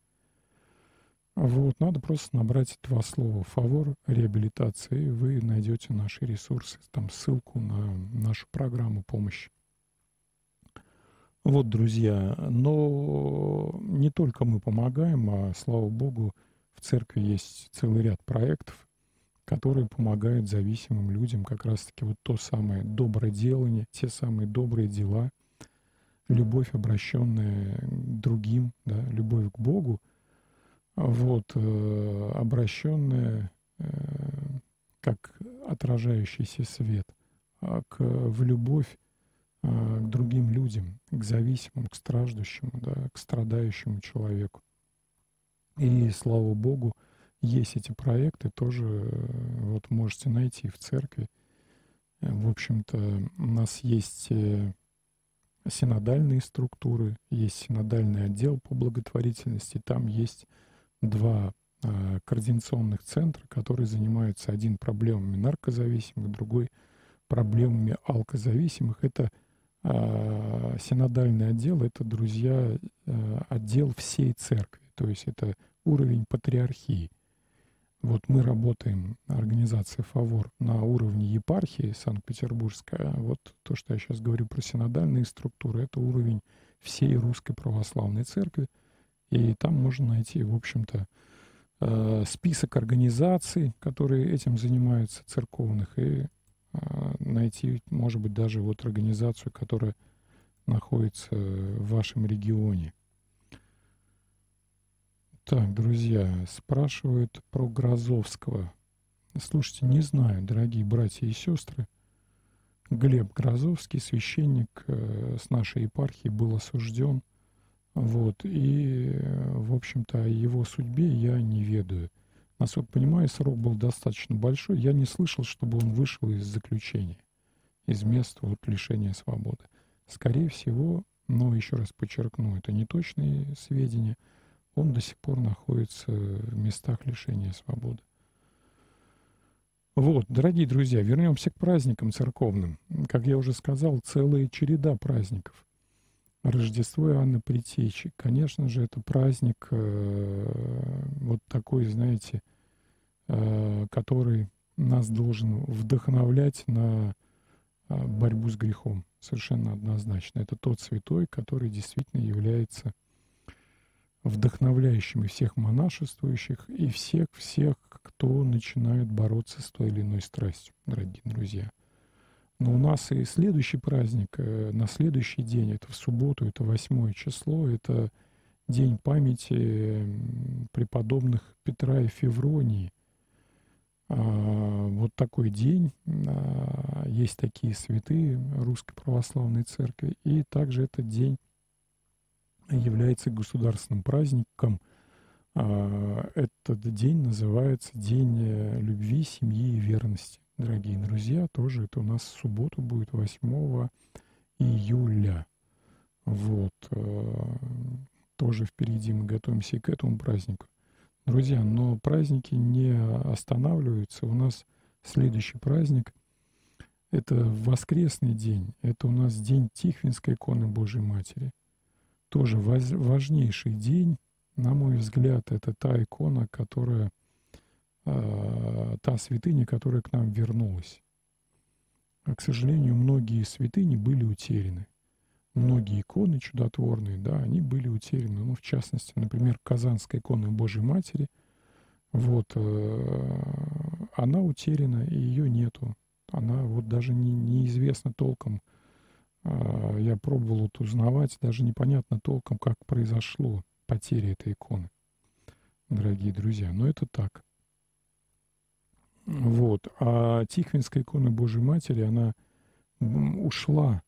вот, надо просто набрать два слова «фавор реабилитации», вы найдете наши ресурсы, там ссылку на нашу программу помощи. Вот, друзья, но не только мы помогаем, а, слава богу, в церкви есть целый ряд проектов, которые помогают зависимым людям как раз-таки вот то самое доброе делание, те самые добрые дела, любовь, обращенная другим, да, любовь к Богу — вот, э, обращенные э, как отражающийся свет а к, в любовь а, к другим людям, к зависимым, к страждущему, да, к страдающему человеку. И, слава Богу, есть эти проекты, тоже э, вот можете найти в церкви. В общем-то, у нас есть синодальные структуры, есть синодальный отдел по благотворительности, там есть два э, координационных центра, которые занимаются один проблемами наркозависимых, другой проблемами алкозависимых. Это э, синодальный отдел, это, друзья, э, отдел всей церкви, то есть это уровень патриархии. Вот мы работаем, организация «Фавор», на уровне епархии Санкт-Петербургской. А вот то, что я сейчас говорю про синодальные структуры, это уровень всей русской православной церкви – и там можно найти, в общем-то, э, список организаций, которые этим занимаются, церковных, и э, найти, может быть, даже вот организацию, которая находится в вашем регионе. Так, друзья, спрашивают про Грозовского. Слушайте, не знаю, дорогие братья и сестры. Глеб Грозовский, священник э, с нашей епархии, был осужден – вот. И, в общем-то, о его судьбе я не ведаю. Насколько понимаю, срок был достаточно большой. Я не слышал, чтобы он вышел из заключения, из места вот, лишения свободы. Скорее всего, но еще раз подчеркну, это не точные сведения, он до сих пор находится в местах лишения свободы. Вот, дорогие друзья, вернемся к праздникам церковным. Как я уже сказал, целая череда праздников. Рождество Иоанна Притечи. Конечно же, это праздник э, вот такой, знаете, э, который нас должен вдохновлять на э, борьбу с грехом. Совершенно однозначно. Это тот святой, который действительно является вдохновляющим всех монашествующих и всех-всех, кто начинает бороться с той или иной страстью, дорогие друзья. Но у нас и следующий праздник, э, на следующий день, это в субботу, это восьмое число, это день памяти преподобных Петра и Февронии. А, вот такой день, а, есть такие святые Русской Православной Церкви, и также этот день является государственным праздником. А, этот день называется День э, любви, семьи и верности. Дорогие друзья, тоже это у нас в субботу будет 8 июля. Вот. Э, тоже впереди мы готовимся к этому празднику. Друзья, но праздники не останавливаются. У нас следующий праздник – это воскресный день. Это у нас день Тихвинской иконы Божьей Матери. Тоже важнейший день. На мой взгляд, это та икона, которая, э, та святыня, которая к нам вернулась. А, к сожалению, многие святыни были утеряны многие иконы чудотворные, да, они были утеряны. Ну, в частности, например, Казанская икона Божьей Матери, вот, э, она утеряна, и ее нету. Она вот даже не, неизвестно толком. Э, я пробовал вот узнавать, даже непонятно толком, как произошло потеря этой иконы, дорогие друзья. Но это так. Вот. А Тихвинская икона Божьей Матери, она ушла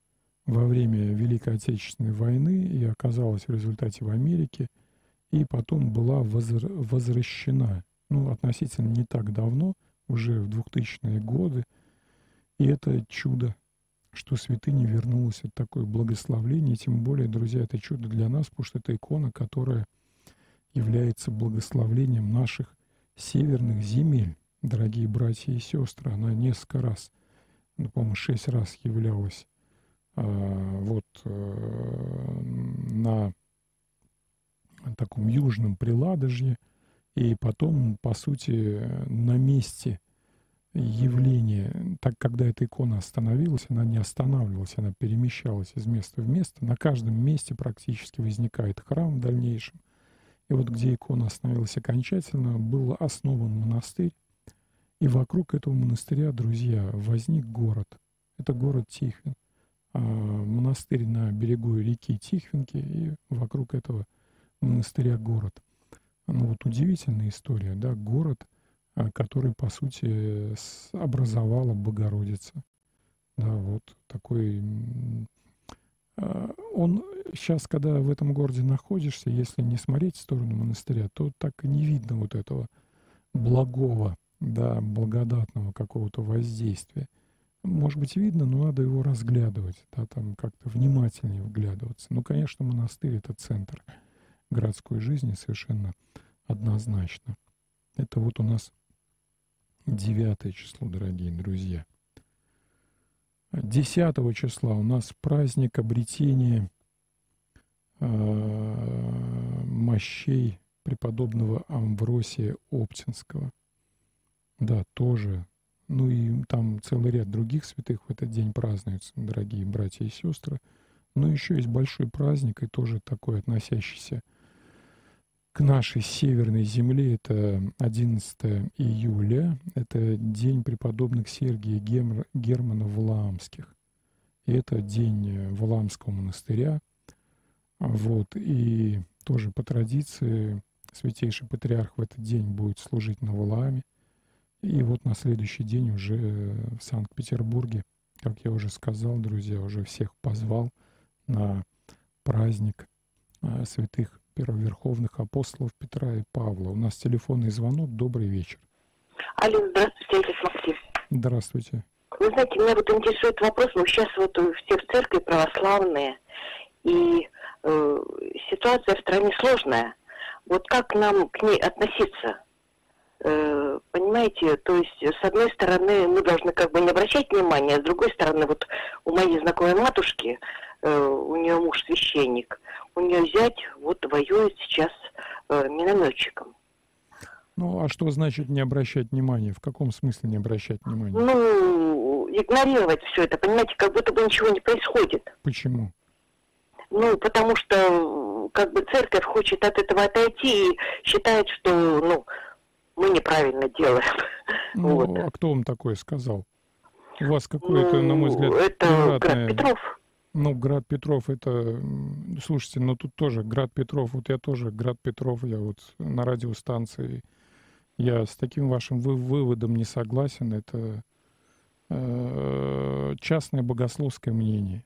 во время Великой Отечественной войны и оказалась в результате в Америке, и потом была возра- возвращена, ну, относительно не так давно, уже в 2000-е годы. И это чудо, что святыня вернулась. От такое благословление, тем более, друзья, это чудо для нас, потому что это икона, которая является благословлением наших северных земель, дорогие братья и сестры. Она несколько раз, ну, по-моему, шесть раз являлась а, вот э, на таком южном приладожье, и потом, по сути, на месте явления, так когда эта икона остановилась, она не останавливалась, она перемещалась из места в место. На каждом месте практически возникает храм в дальнейшем. И вот где икона остановилась окончательно, был основан монастырь. И вокруг этого монастыря, друзья, возник город. Это город Тихвин. А, монастырь на берегу реки Тихвинки и вокруг этого монастыря город. Ну вот удивительная история, да, город, который, по сути, образовала Богородица. Да, вот такой... А, он сейчас, когда в этом городе находишься, если не смотреть в сторону монастыря, то так и не видно вот этого благого, да, благодатного какого-то воздействия может быть, видно, но надо его разглядывать, да, там как-то внимательнее вглядываться. Ну, конечно, монастырь — это центр городской жизни совершенно однозначно. Это вот у нас девятое число, дорогие друзья. Десятого числа у нас праздник обретения э, мощей преподобного Амвросия Оптинского. Да, тоже ну и там целый ряд других святых в этот день празднуются, дорогие братья и сестры. Но еще есть большой праздник, и тоже такой относящийся к нашей северной земле. Это 11 июля. Это день преподобных Сергия Гер... Германа Валаамских. И это день Валаамского монастыря. Вот. И тоже по традиции святейший патриарх в этот день будет служить на Валааме. И вот на следующий день уже в Санкт-Петербурге, как я уже сказал, друзья, уже всех позвал на праздник а, святых первоверховных апостолов Петра и Павла. У нас телефонный звонок. Добрый вечер. Алло, здравствуйте, отец Максим. Здравствуйте. Вы знаете, меня вот интересует вопрос, мы сейчас вот все в церкви православные, и э, ситуация в стране сложная. Вот как нам к ней относиться? Э, понимаете, то есть с одной стороны мы должны как бы не обращать внимания, а с другой стороны вот у моей знакомой матушки, э, у нее муж священник, у нее зять вот воюет сейчас э, минометчиком. Ну, а что значит не обращать внимания? В каком смысле не обращать внимания? Ну, игнорировать все это, понимаете, как будто бы ничего не происходит. Почему? Ну, потому что как бы церковь хочет от этого отойти и считает, что, ну, мы неправильно делаем. Ну, вот. а кто вам такое сказал? У вас какое-то, ну, на мой взгляд, это Град Петров. Ну, Град Петров, это, слушайте, ну тут тоже Град Петров, вот я тоже Град Петров, я вот на радиостанции, я с таким вашим вы выводом не согласен, это э, частное богословское мнение.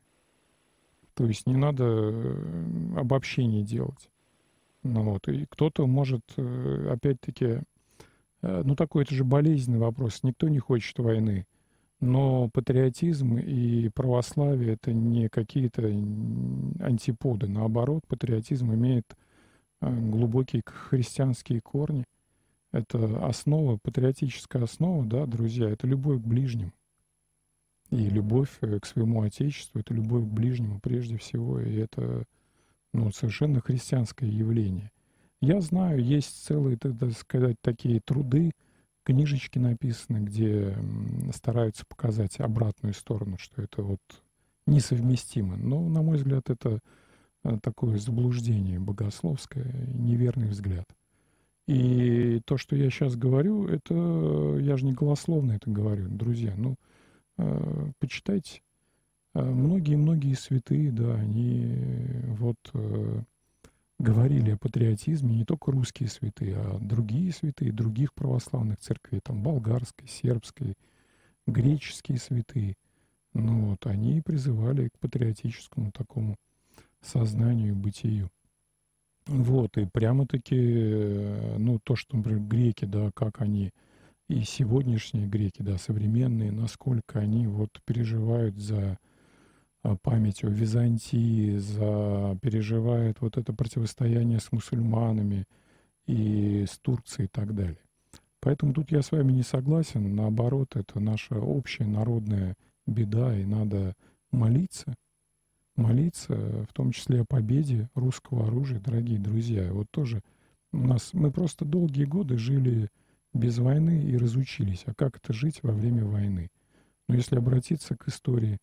То есть не надо э, обобщение делать. Ну вот, и кто-то может, э, опять-таки, э, ну такой это же болезненный вопрос, никто не хочет войны. Но патриотизм и православие — это не какие-то антиподы. Наоборот, патриотизм имеет глубокие христианские корни. Это основа, патриотическая основа, да, друзья, это любовь к ближнему. И любовь э, к своему Отечеству, это любовь к ближнему прежде всего, и это ну, совершенно христианское явление. Я знаю, есть целые, так сказать, такие труды, книжечки написаны, где стараются показать обратную сторону, что это вот несовместимо. Но, на мой взгляд, это э, такое заблуждение богословское, неверный взгляд. И то, что я сейчас говорю, это я же не голословно это говорю, друзья. Ну, Э, почитайте. Многие-многие святые, да, они вот э, говорили о патриотизме, не только русские святые, а другие святые, других православных церквей, там болгарской, сербской, греческие святые. Ну вот, они призывали к патриотическому такому сознанию, бытию. Вот, и прямо-таки, э, ну, то, что, например, греки, да, как они и сегодняшние греки, да, современные, насколько они вот переживают за а, память о Византии, за переживают вот это противостояние с мусульманами и с Турцией и так далее. Поэтому тут я с вами не согласен. Наоборот, это наша общая народная беда, и надо молиться, молиться, в том числе о победе русского оружия, дорогие друзья. Вот тоже у нас, мы просто долгие годы жили без войны и разучились, а как это жить во время войны. Но если обратиться к истории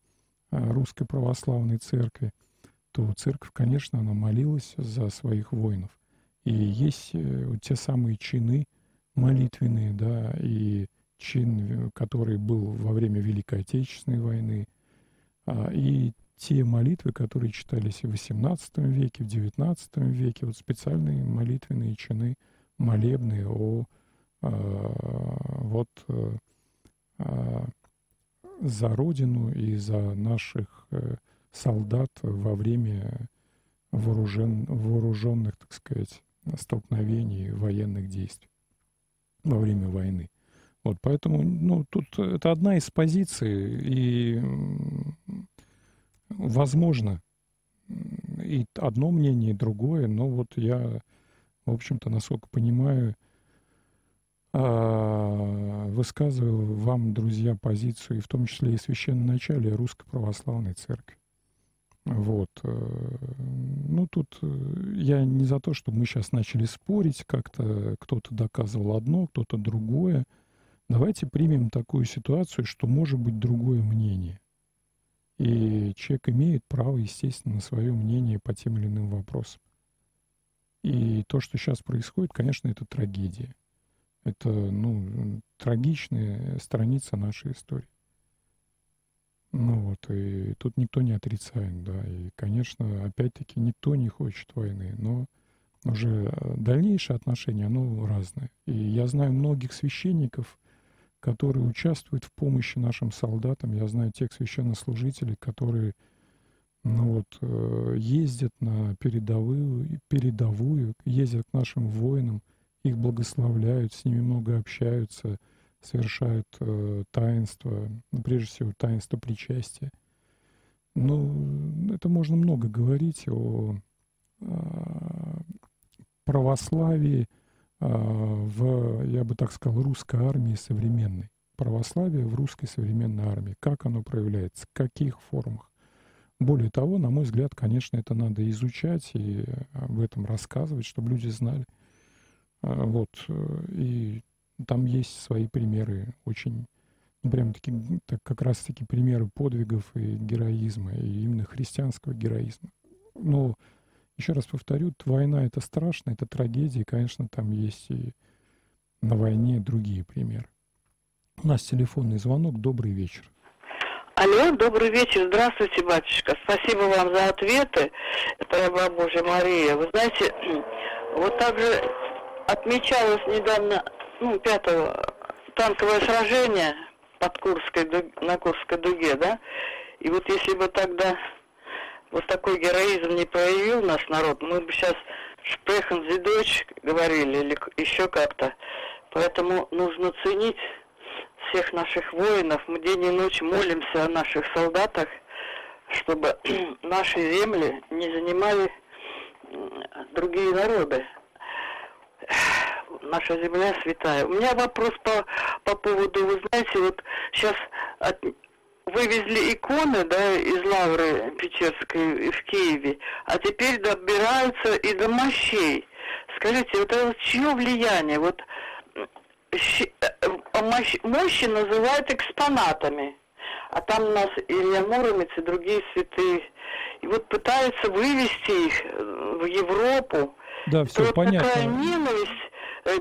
русской православной церкви, то церковь, конечно, она молилась за своих воинов. И есть э, те самые чины молитвенные, да, и чин, который был во время Великой Отечественной войны, а, и те молитвы, которые читались и в XVIII веке, в XIX веке, вот специальные молитвенные чины, молебные о Э, вот э, э, за Родину и за наших солдат во время вооружен, вооруженных, так сказать, столкновений, военных действий во время войны. Вот поэтому, ну, тут это одна из позиций, и возможно и одно мнение, и другое, но вот я, в общем-то, насколько понимаю, высказываю вам, друзья, позицию, и в том числе и священноначалие Русской Православной Церкви. Вот. Э, ну, тут э, я не за то, чтобы мы сейчас начали спорить, как-то кто-то доказывал одно, кто-то другое. Давайте примем такую ситуацию, что может быть другое мнение. И человек имеет право, естественно, на свое мнение по тем или иным вопросам. И то, что сейчас происходит, конечно, это трагедия. Это, ну, трагичная страница нашей истории. Ну вот, и тут никто не отрицает, да. И, конечно, опять-таки, никто не хочет войны, но уже дальнейшее отношение, оно разное. И я знаю многих священников, которые участвуют в помощи нашим солдатам. Я знаю тех священнослужителей, которые ну вот, э, ездят на передовую, передовую, ездят к нашим воинам, их благословляют, с ними много общаются, совершают э, таинство, ну, прежде всего таинство причастия. Ну, это можно много говорить о, о православии о, в, я бы так сказал, русской армии современной. Православие в русской современной армии. Как оно проявляется, в каких формах. Более того, на мой взгляд, конечно, это надо изучать и об этом рассказывать, чтобы люди знали – а, вот. Э, и там есть свои примеры очень, ну, прям таки, так, как раз таки примеры подвигов и героизма, и именно христианского героизма. Но, еще раз повторю, война — это страшно, это трагедия, конечно, там есть и на войне другие примеры. У нас телефонный звонок. Добрый вечер. Алло, добрый вечер. Здравствуйте, батюшка. Спасибо вам за ответы. Раба Божья Мария. Вы знаете, вот также отмечалось недавно, ну, пятого танковое сражение под Курской, на Курской дуге, да? И вот если бы тогда вот такой героизм не проявил наш народ, мы бы сейчас Шпрехен дочь говорили или еще как-то. Поэтому нужно ценить всех наших воинов. Мы день и ночь молимся о наших солдатах, чтобы наши земли не занимали другие народы. Наша земля святая. У меня вопрос по, по поводу, вы знаете, вот сейчас от, вывезли иконы, да, из Лавры Печерской в Киеве, а теперь добираются и до мощей. Скажите, вот это чье влияние? Вот э, мощи называют экспонатами, а там у нас Илья Муромец и другие святые. И вот пытаются вывести их э, в Европу. Да, все вот понятно. такая ненависть Э,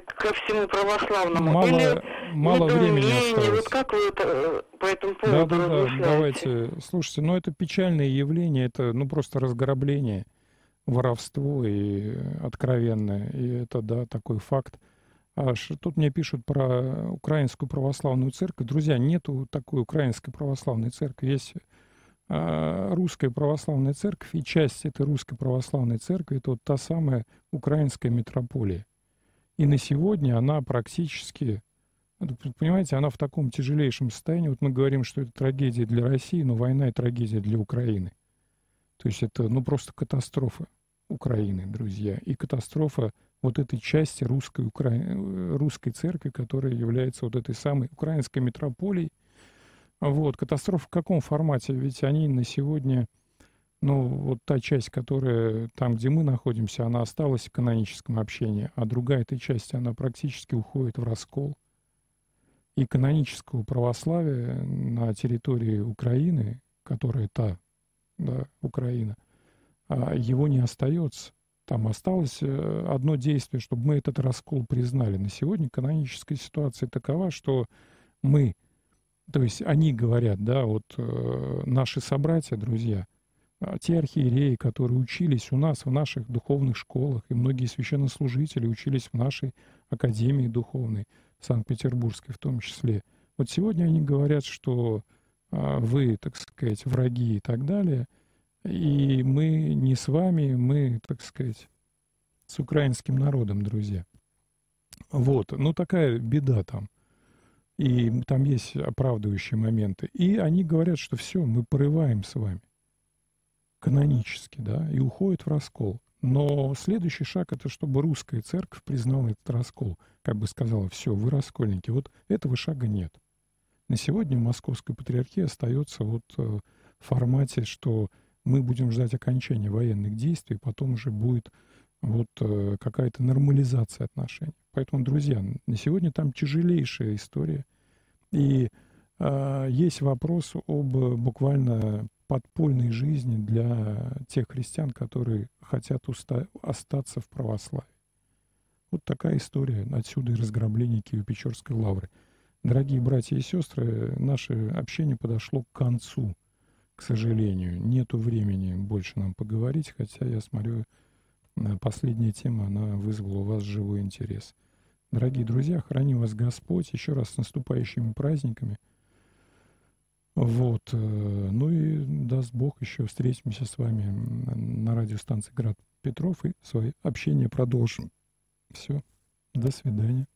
ко всему православному? Мало, Или мало времени осталось. Вот как вы это, э, по этому поводу да, да, да, давайте. Слушайте, ну это печальное явление, это ну просто разграбление, воровство и откровенное. И это, да, такой факт. Аж тут мне пишут про украинскую православную церковь. Друзья, нету такой украинской православной церкви. Есть русская православная церковь, и часть этой русской православной церкви это вот та самая украинская митрополия. И на сегодня она практически, понимаете, она в таком тяжелейшем состоянии. Вот мы говорим, что это трагедия для России, но война и трагедия для Украины. То есть это, ну, просто катастрофа Украины, друзья. И катастрофа вот этой части русской, Укра... русской церкви, которая является вот этой самой украинской метрополией. Вот. Катастрофа в каком формате? Ведь они на сегодня ну, вот та часть, которая там, где мы находимся, она осталась в каноническом общении, а другая эта часть, она практически уходит в раскол. И канонического православия на территории Украины, которая та, да, Украина, а, его не остается. Там осталось э, одно действие, чтобы мы этот раскол признали. На сегодня каноническая ситуация такова, что мы, то есть они говорят, да, вот э, наши собратья, друзья – те архиереи, которые учились у нас в наших духовных школах, и многие священнослужители учились в нашей академии духовной, Санкт-Петербургской в том числе. Вот сегодня они говорят, что а, вы, так сказать, враги и так далее, и мы не с вами, мы, так сказать, с украинским народом, друзья. Вот, ну такая беда там. И там есть оправдывающие моменты. И они говорят, что все, мы порываем с вами канонически, да, и уходит в раскол. Но следующий шаг это чтобы русская церковь признала этот раскол, как бы сказала, все, вы раскольники. Вот этого шага нет. На сегодня Московская патриархия остается вот э, в формате, что мы будем ждать окончания военных действий, потом уже будет вот э, какая-то нормализация отношений. Поэтому, друзья, на сегодня там тяжелейшая история. И э, есть вопрос об буквально подпольной жизни для тех христиан, которые хотят уста- остаться в православии. Вот такая история. Отсюда и разграбление Киево-Печорской лавры. Дорогие братья и сестры, наше общение подошло к концу, к сожалению. Нету времени больше нам поговорить, хотя я смотрю, э, последняя тема, она вызвала у вас живой интерес. Дорогие друзья, храни вас Господь. Еще раз с наступающими праздниками – вот. Э, ну и даст Бог, еще встретимся с вами на радиостанции Град Петров и свое общение продолжим. Все. До свидания.